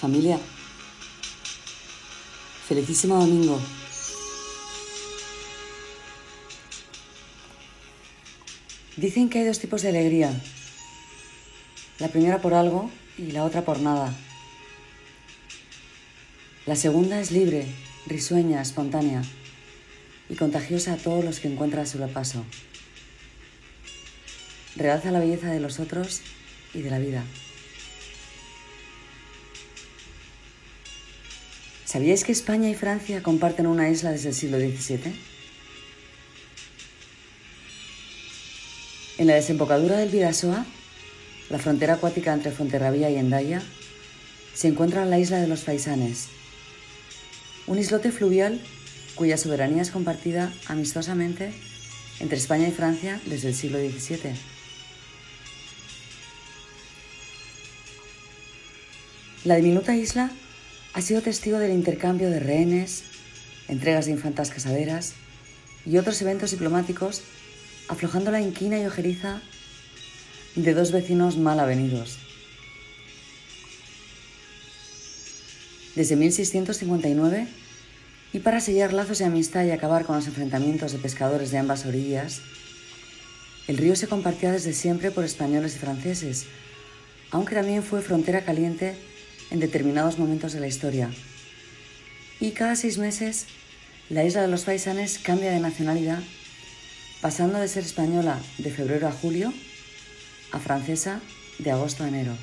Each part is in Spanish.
Familia, felicísimo domingo. Dicen que hay dos tipos de alegría. La primera por algo y la otra por nada. La segunda es libre, risueña, espontánea y contagiosa a todos los que encuentra a su paso. Realza la belleza de los otros y de la vida. ¿Sabíais que España y Francia comparten una isla desde el siglo XVII? En la desembocadura del Vidasoa, la frontera acuática entre Fonterrabía y Endaya, se encuentra la isla de los Faisanes, un islote fluvial cuya soberanía es compartida amistosamente entre España y Francia desde el siglo XVII. La diminuta isla ha sido testigo del intercambio de rehenes, entregas de infantas casaderas y otros eventos diplomáticos, aflojando la inquina y ojeriza de dos vecinos mal avenidos. Desde 1659, y para sellar lazos de amistad y acabar con los enfrentamientos de pescadores de ambas orillas, el río se compartía desde siempre por españoles y franceses, aunque también fue frontera caliente en determinados momentos de la historia. Y cada seis meses, la isla de los Faisanes cambia de nacionalidad, pasando de ser española de febrero a julio a francesa de agosto a enero.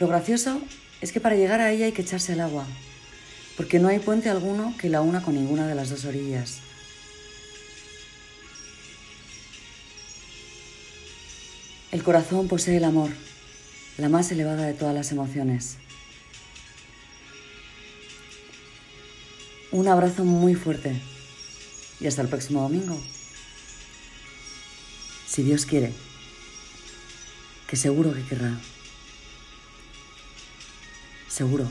Lo gracioso es que para llegar a ella hay que echarse al agua, porque no hay puente alguno que la una con ninguna de las dos orillas. El corazón posee el amor, la más elevada de todas las emociones. Un abrazo muy fuerte y hasta el próximo domingo. Si Dios quiere, que seguro que querrá. Seguro.